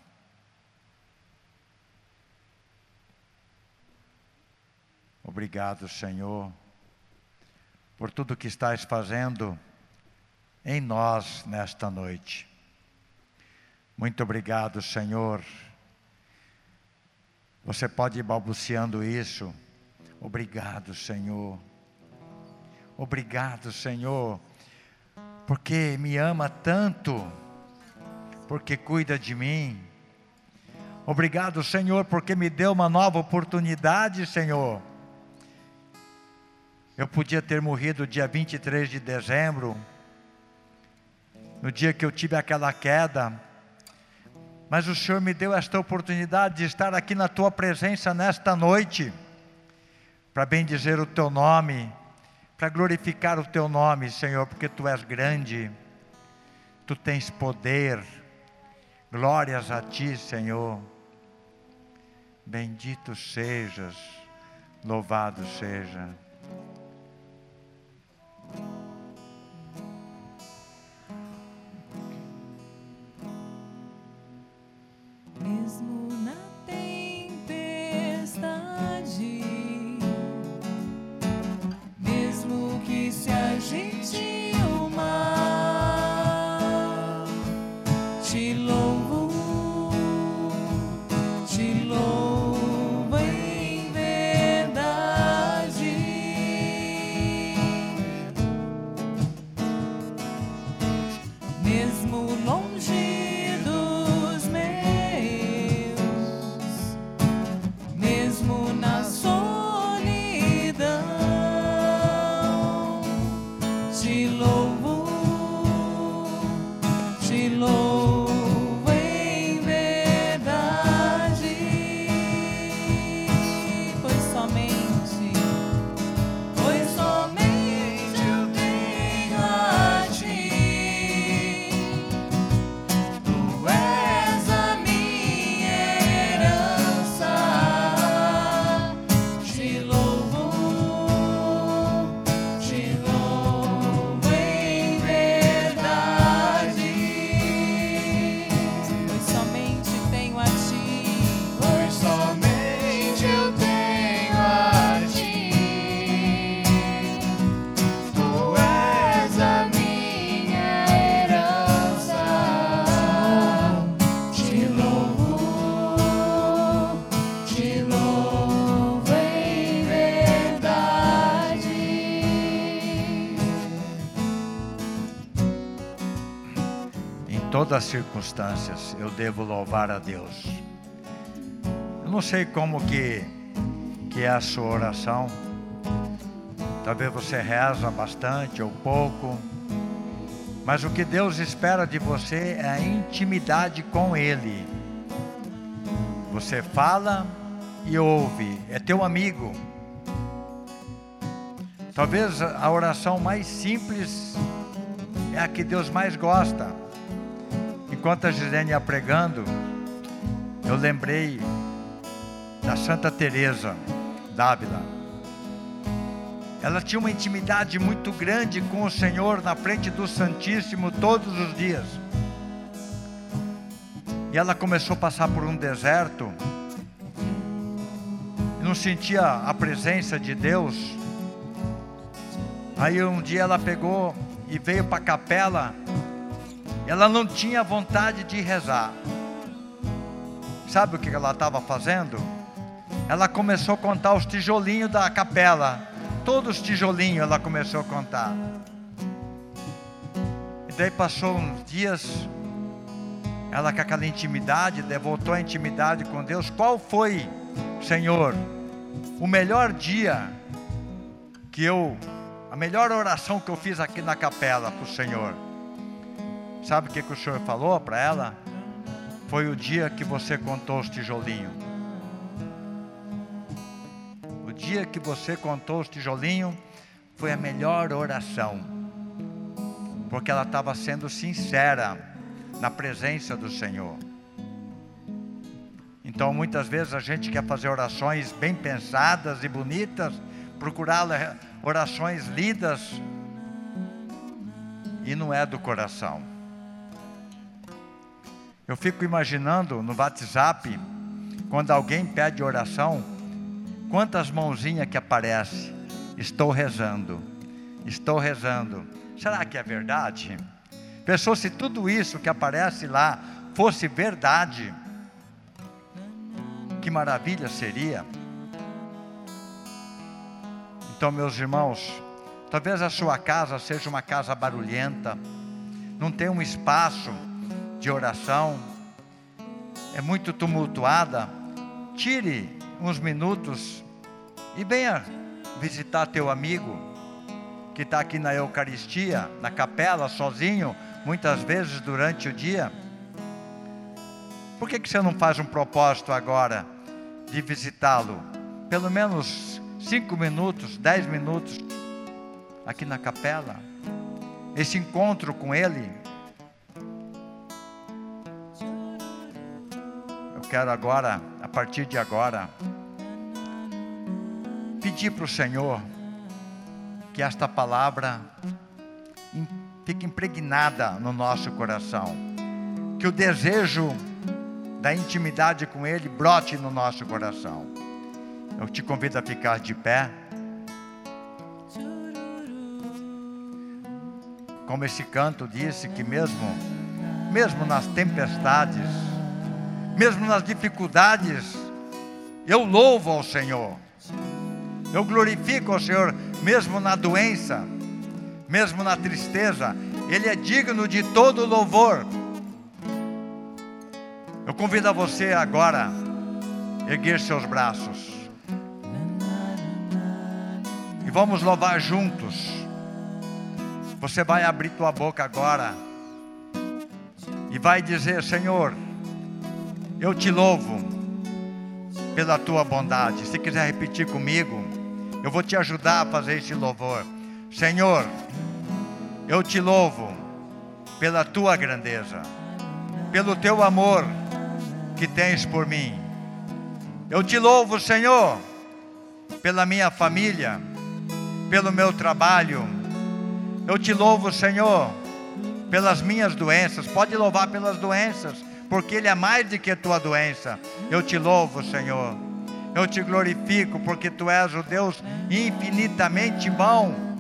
Obrigado, Senhor, por tudo que estás fazendo em nós nesta noite. Muito obrigado, Senhor. Você pode ir balbuciando isso. Obrigado, Senhor. Obrigado, Senhor, porque me ama tanto, porque cuida de mim. Obrigado, Senhor, porque me deu uma nova oportunidade, Senhor. Eu podia ter morrido dia 23 de dezembro, no dia que eu tive aquela queda, mas o Senhor me deu esta oportunidade de estar aqui na tua presença nesta noite, para bendizer o teu nome para glorificar o teu nome, Senhor, porque tu és grande, tu tens poder. Glórias a ti, Senhor. Bendito sejas, louvado seja. Todas as circunstâncias eu devo louvar a Deus. Eu não sei como que, que é a sua oração. Talvez você reza bastante ou pouco. Mas o que Deus espera de você é a intimidade com Ele. Você fala e ouve, é teu amigo. Talvez a oração mais simples é a que Deus mais gosta. Enquanto a Gisele ia pregando, eu lembrei da Santa Teresa d'Ávila. Ela tinha uma intimidade muito grande com o Senhor na frente do Santíssimo todos os dias. E ela começou a passar por um deserto não sentia a presença de Deus. Aí um dia ela pegou e veio para a capela. Ela não tinha vontade de rezar. Sabe o que ela estava fazendo? Ela começou a contar os tijolinhos da capela. Todos os tijolinhos ela começou a contar. E daí passou uns dias, ela com aquela intimidade, voltou a intimidade com Deus. Qual foi, Senhor, o melhor dia que eu, a melhor oração que eu fiz aqui na capela para o Senhor? Sabe o que, que o Senhor falou para ela? Foi o dia que você contou os tijolinhos. O dia que você contou os tijolinhos foi a melhor oração. Porque ela estava sendo sincera na presença do Senhor. Então, muitas vezes a gente quer fazer orações bem pensadas e bonitas, procurar orações lidas, e não é do coração. Eu fico imaginando no WhatsApp, quando alguém pede oração, quantas mãozinhas que aparece. Estou rezando, estou rezando. Será que é verdade? Pensou se tudo isso que aparece lá fosse verdade, que maravilha seria. Então, meus irmãos, talvez a sua casa seja uma casa barulhenta, não tem um espaço de oração, é muito tumultuada. Tire uns minutos e venha visitar teu amigo que está aqui na Eucaristia, na capela, sozinho, muitas vezes durante o dia. Por que, que você não faz um propósito agora de visitá-lo? Pelo menos cinco minutos, dez minutos aqui na capela. Esse encontro com ele. Quero agora, a partir de agora, pedir para o Senhor que esta palavra fique impregnada no nosso coração. Que o desejo da intimidade com Ele brote no nosso coração. Eu te convido a ficar de pé. Como esse canto disse que mesmo mesmo nas tempestades, mesmo nas dificuldades, eu louvo ao Senhor. Eu glorifico ao Senhor mesmo na doença mesmo na tristeza, Ele é digno de todo louvor. Eu convido a você agora a erguer seus braços. E vamos louvar juntos. Você vai abrir tua boca agora e vai dizer: Senhor, eu te louvo pela tua bondade. Se quiser repetir comigo, eu vou te ajudar a fazer esse louvor. Senhor, eu te louvo pela tua grandeza, pelo teu amor que tens por mim. Eu te louvo, Senhor, pela minha família, pelo meu trabalho. Eu te louvo, Senhor, pelas minhas doenças. Pode louvar pelas doenças, porque Ele é mais do que a tua doença. Eu te louvo, Senhor. Eu te glorifico, porque tu és o Deus infinitamente bom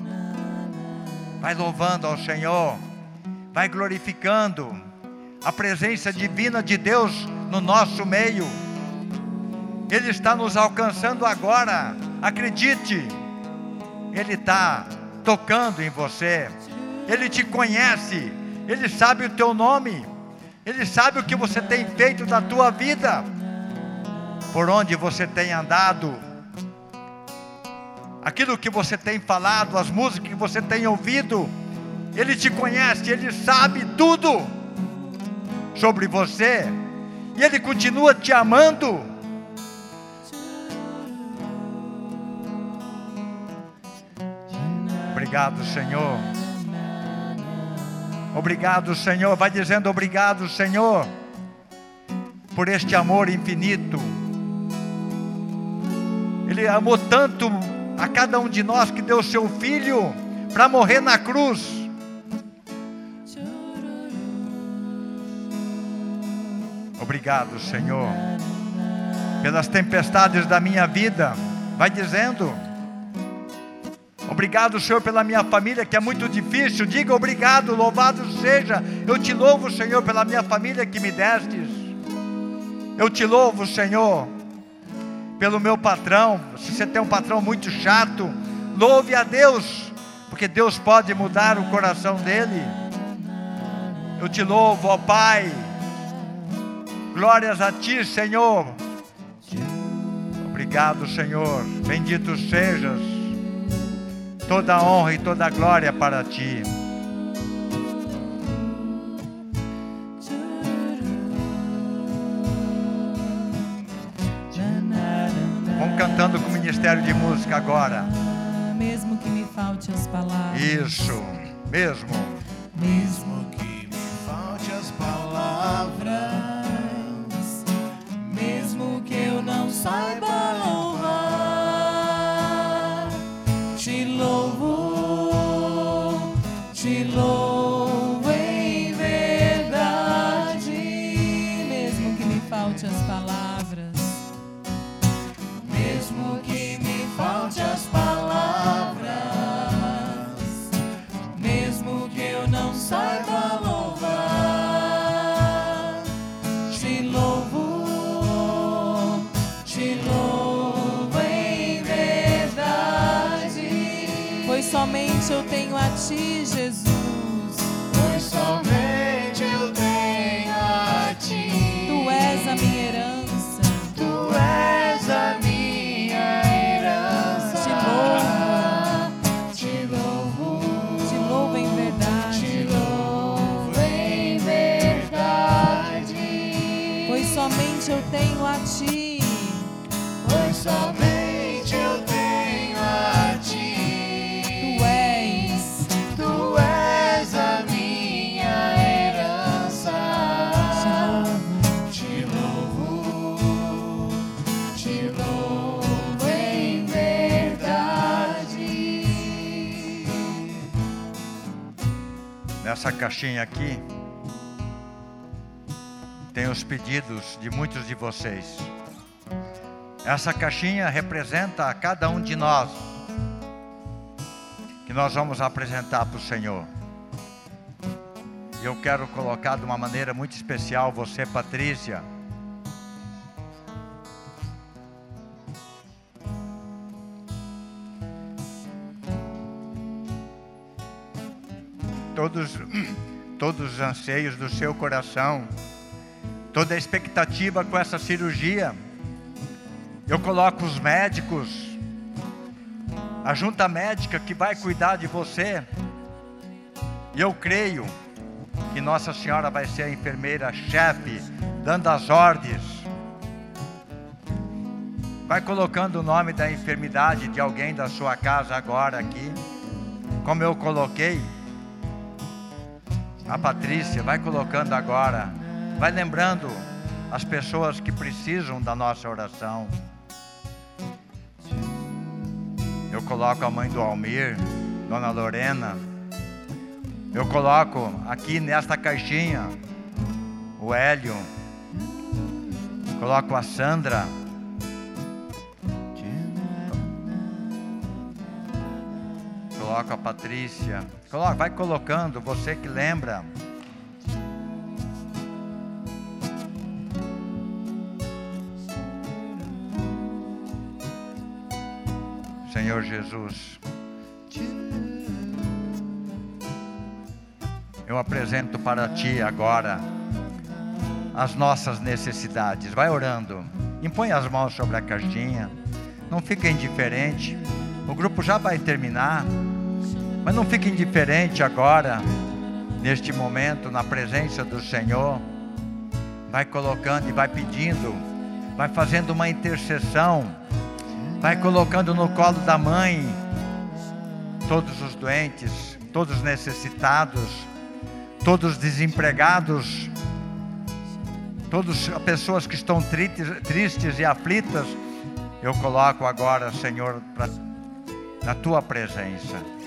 Vai louvando ao Senhor, vai glorificando a presença divina de Deus no nosso meio. Ele está nos alcançando agora, acredite, Ele está tocando em você, Ele te conhece, Ele sabe o teu nome, Ele sabe o que você tem feito da tua vida, por onde você tem andado, aquilo que você tem falado, as músicas que você tem ouvido. Ele te conhece, ele sabe tudo sobre você, e ele continua te amando. Obrigado, Senhor. Obrigado, Senhor. Vai dizendo obrigado, Senhor, por este amor infinito. Ele amou tanto a cada um de nós que deu seu filho para morrer na cruz. Obrigado, Senhor, pelas tempestades da minha vida. Vai dizendo. Obrigado, Senhor, pela minha família, que é muito difícil. Diga obrigado, louvado seja. Eu te louvo, Senhor, pela minha família que me destes. Eu te louvo, Senhor, pelo meu patrão. Se você tem um patrão muito chato, louve a Deus, porque Deus pode mudar o coração dele. Eu te louvo, ó Pai. Glórias a ti, Senhor. Obrigado, Senhor. Bendito sejas toda honra e toda glória para ti. Vamos cantando com o Ministério de Música agora. Mesmo que me falte as palavras. Isso, mesmo. Mesmo que me falte as palavras, mesmo que eu não saiba Nessa caixinha aqui tem os pedidos de muitos de vocês. Essa caixinha representa a cada um de nós que nós vamos apresentar para o Senhor. E eu quero colocar de uma maneira muito especial você, Patrícia. Todos, todos os anseios do seu coração, toda a expectativa com essa cirurgia. Eu coloco os médicos, a junta médica que vai cuidar de você. E eu creio que Nossa Senhora vai ser a enfermeira chefe, dando as ordens. Vai colocando o nome da enfermidade de alguém da sua casa agora aqui, como eu coloquei. A Patrícia vai colocando agora, vai lembrando as pessoas que precisam da nossa oração. Eu coloco a mãe do Almir, Dona Lorena. Eu coloco aqui nesta caixinha o Hélio. Coloco a Sandra. Coloco a Patrícia. Vai colocando, você que lembra. Senhor Jesus, eu apresento para Ti agora as nossas necessidades. Vai orando. Impõe as mãos sobre a caixinha. Não fica indiferente. O grupo já vai terminar. Mas não fique indiferente agora, neste momento, na presença do Senhor. Vai colocando e vai pedindo, vai fazendo uma intercessão, vai colocando no colo da mãe todos os doentes, todos os necessitados, todos os desempregados, todas as pessoas que estão tristes, tristes e aflitas. Eu coloco agora, Senhor, pra, na tua presença.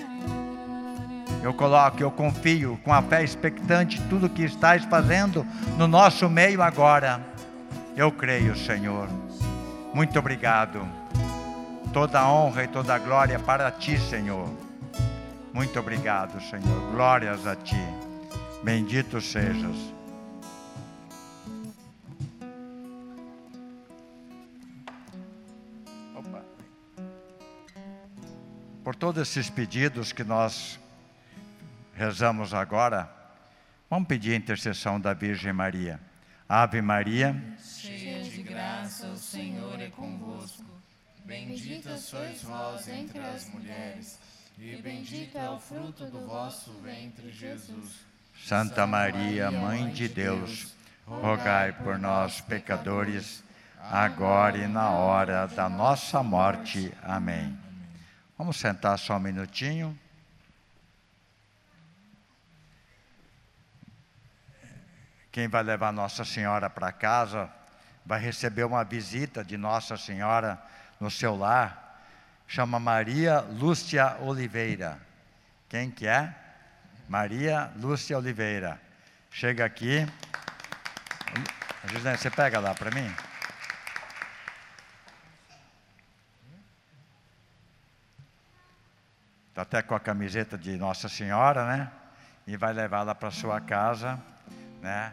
Eu coloco, eu confio com a fé expectante tudo que estás fazendo no nosso meio agora. Eu creio, Senhor. Muito obrigado. Toda a honra e toda a glória para ti, Senhor. Muito obrigado, Senhor. Glórias a ti. Bendito sejas. Por todos esses pedidos que nós rezamos agora, vamos pedir a intercessão da Virgem Maria. Ave Maria, cheia de graça, o Senhor é convosco. Bendita sois vós entre as mulheres, e bendito é o fruto do vosso ventre, Jesus. Santa Maria, Mãe de Deus, rogai por nós, pecadores, agora e na hora da nossa morte. Amém. Vamos sentar só um minutinho. Quem vai levar Nossa Senhora para casa vai receber uma visita de Nossa Senhora no seu lar. Chama Maria Lúcia Oliveira. Quem que é? Maria Lúcia Oliveira. Chega aqui. José, você pega lá para mim? Está até com a camiseta de Nossa Senhora, né? E vai levá-la para sua casa, né?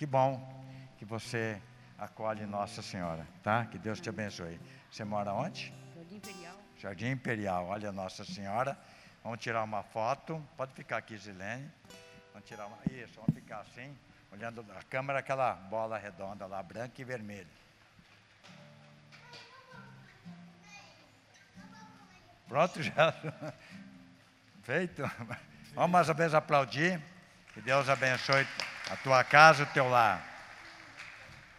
Que bom que você acolhe Nossa Senhora, tá? Que Deus te abençoe. Você mora onde? Jardim Imperial. Jardim Imperial. Olha Nossa Senhora. Vamos tirar uma foto. Pode ficar aqui, Zilene. Vamos tirar uma. Isso, vamos ficar assim, olhando a câmera, aquela bola redonda lá, branca e vermelha. Pronto, já. Feito. Vamos mais uma vez aplaudir. Que Deus abençoe a tua casa, o teu lar.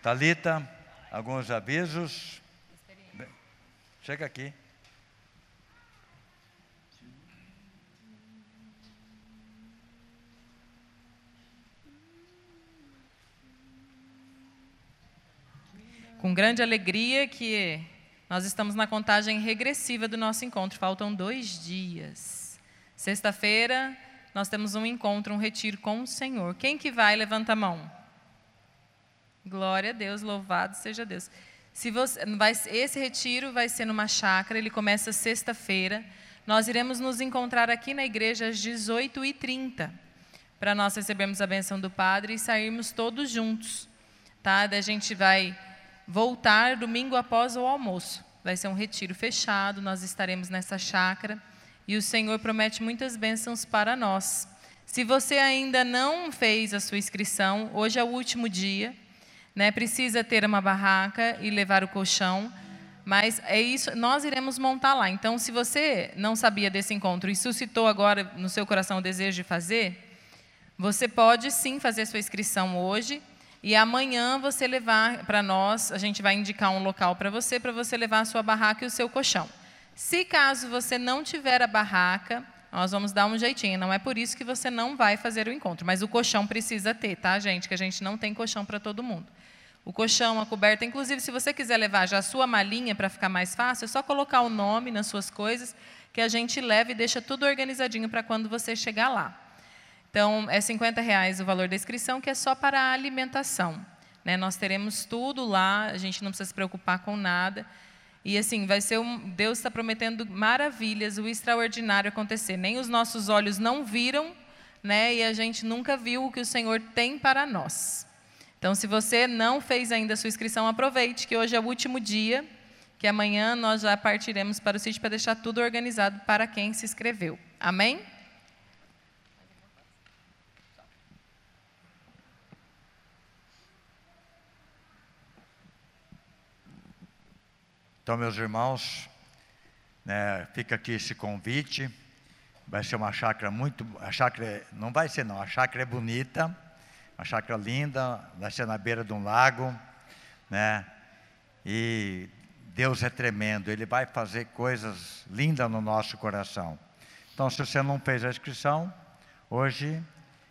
Talita, alguns avisos. Chega aqui. Com grande alegria que nós estamos na contagem regressiva do nosso encontro. Faltam dois dias. Sexta-feira nós temos um encontro, um retiro com o Senhor. Quem que vai? Levanta a mão. Glória a Deus, louvado seja Deus. Se você, vai, esse retiro vai ser numa chácara, ele começa sexta-feira. Nós iremos nos encontrar aqui na igreja às 18h30, para nós recebermos a benção do Padre e sairmos todos juntos. Tá? Daí a gente vai voltar domingo após o almoço. Vai ser um retiro fechado, nós estaremos nessa chácara e o Senhor promete muitas bênçãos para nós. Se você ainda não fez a sua inscrição, hoje é o último dia, né? Precisa ter uma barraca e levar o colchão, mas é isso, nós iremos montar lá. Então, se você não sabia desse encontro e suscitou agora no seu coração o desejo de fazer, você pode sim fazer sua inscrição hoje e amanhã você levar para nós, a gente vai indicar um local para você, para você levar a sua barraca e o seu colchão. Se caso você não tiver a barraca, nós vamos dar um jeitinho. Não é por isso que você não vai fazer o encontro, mas o colchão precisa ter, tá, gente? Que a gente não tem colchão para todo mundo. O colchão, a coberta, inclusive, se você quiser levar já a sua malinha para ficar mais fácil, é só colocar o nome nas suas coisas, que a gente leva e deixa tudo organizadinho para quando você chegar lá. Então, é 50 reais o valor da inscrição, que é só para a alimentação. Né? Nós teremos tudo lá, a gente não precisa se preocupar com nada. E assim, vai ser um, Deus está prometendo maravilhas, o extraordinário acontecer. Nem os nossos olhos não viram, né? E a gente nunca viu o que o Senhor tem para nós. Então, se você não fez ainda a sua inscrição, aproveite que hoje é o último dia, que amanhã nós já partiremos para o sítio para deixar tudo organizado para quem se inscreveu. Amém? Então, meus irmãos, né, fica aqui esse convite. Vai ser uma chácara muito. A chácara não vai ser, não. A chácara é bonita, uma chácara linda, vai ser na beira de um lago, né? E Deus é tremendo, Ele vai fazer coisas lindas no nosso coração. Então, se você não fez a inscrição, hoje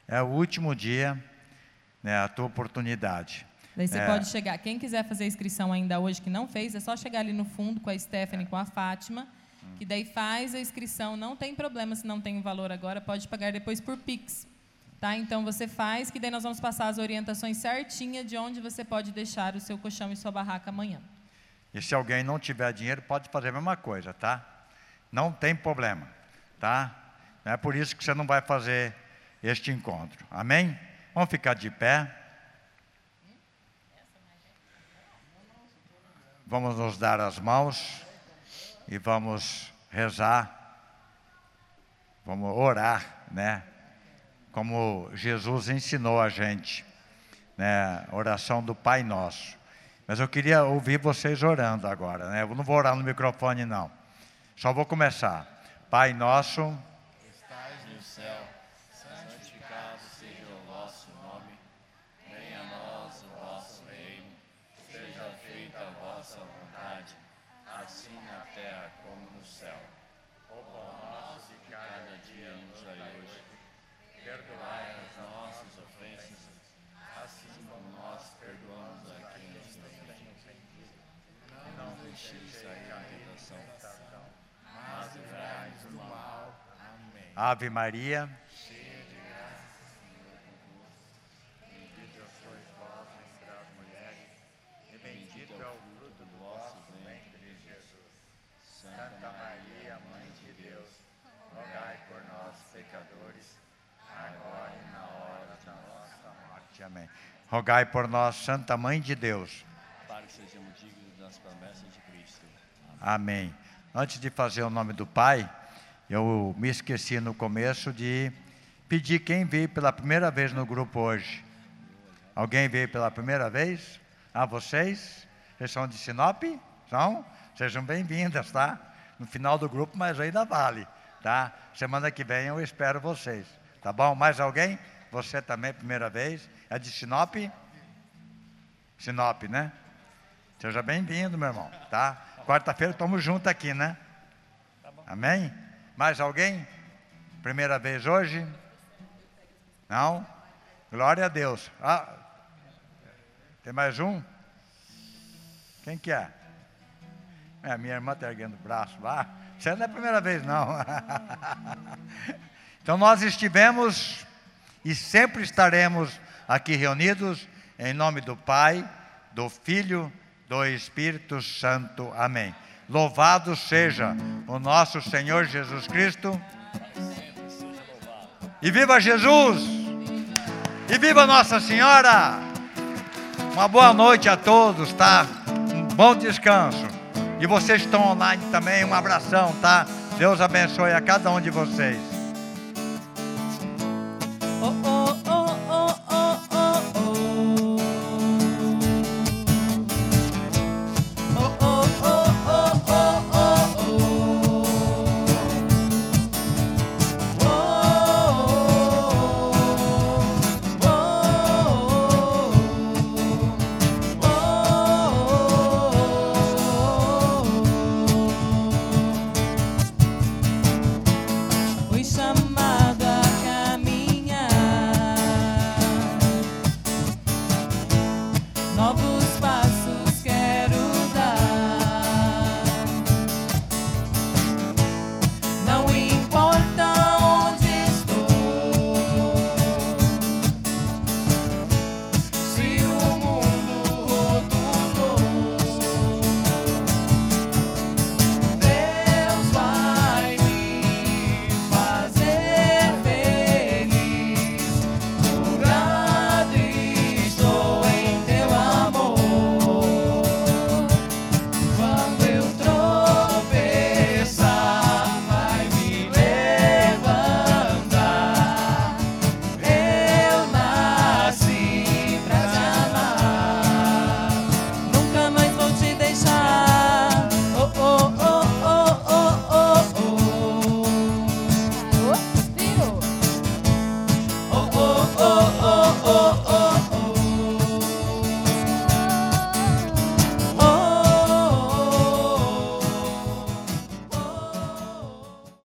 é o último dia, né, a tua oportunidade. Daí você É. pode chegar. Quem quiser fazer a inscrição ainda hoje que não fez, é só chegar ali no fundo com a Stephanie, com a Fátima, que daí faz a inscrição. Não tem problema se não tem o valor agora, pode pagar depois por Pix. Tá? Então você faz, que daí nós vamos passar as orientações certinha de onde você pode deixar o seu colchão e sua barraca amanhã. E se alguém não tiver dinheiro, pode fazer a mesma coisa, tá? Não tem problema, tá? É por isso que você não vai fazer este encontro. Amém? Vamos ficar de pé. Vamos nos dar as mãos e vamos rezar. Vamos orar, né? Como Jesus ensinou a gente, né? Oração do Pai Nosso. Mas eu queria ouvir vocês orando agora, né? Eu não vou orar no microfone, não. Só vou começar. Pai nosso, Ave Maria. Bendito é o fruto do vosso ventre, Jesus. Santa Maria, Mãe de Deus, rogai por nós, pecadores, agora e na hora da nossa morte. Amém. Rogai por nós, Santa Mãe de Deus. Para que sejamos dignos das promessas de Cristo. Amém. Antes de fazer o nome do Pai, eu me esqueci no começo de pedir quem veio pela primeira vez no grupo hoje. Alguém veio pela primeira vez? Ah, vocês? Vocês são de Sinop? São? Sejam bem-vindas, tá? No final do grupo, mas ainda vale, tá? Semana que vem eu espero vocês, tá bom? Mais alguém? Você também, primeira vez? É de Sinop? Sinop, né? Seja bem-vindo, meu irmão, tá? Quarta-feira estamos juntos aqui, né? Amém? Mais alguém? Primeira vez hoje? Não? Glória a Deus. Ah, tem mais um? Quem que é? É, minha irmã está erguendo o braço lá. Você não é a primeira vez, não. então nós estivemos e sempre estaremos aqui reunidos em nome do Pai, do Filho, do Espírito Santo. Amém. Louvado seja o nosso Senhor Jesus Cristo. E viva Jesus! E viva Nossa Senhora! Uma boa noite a todos, tá? Um bom descanso. E vocês estão online também, um abração, tá? Deus abençoe a cada um de vocês.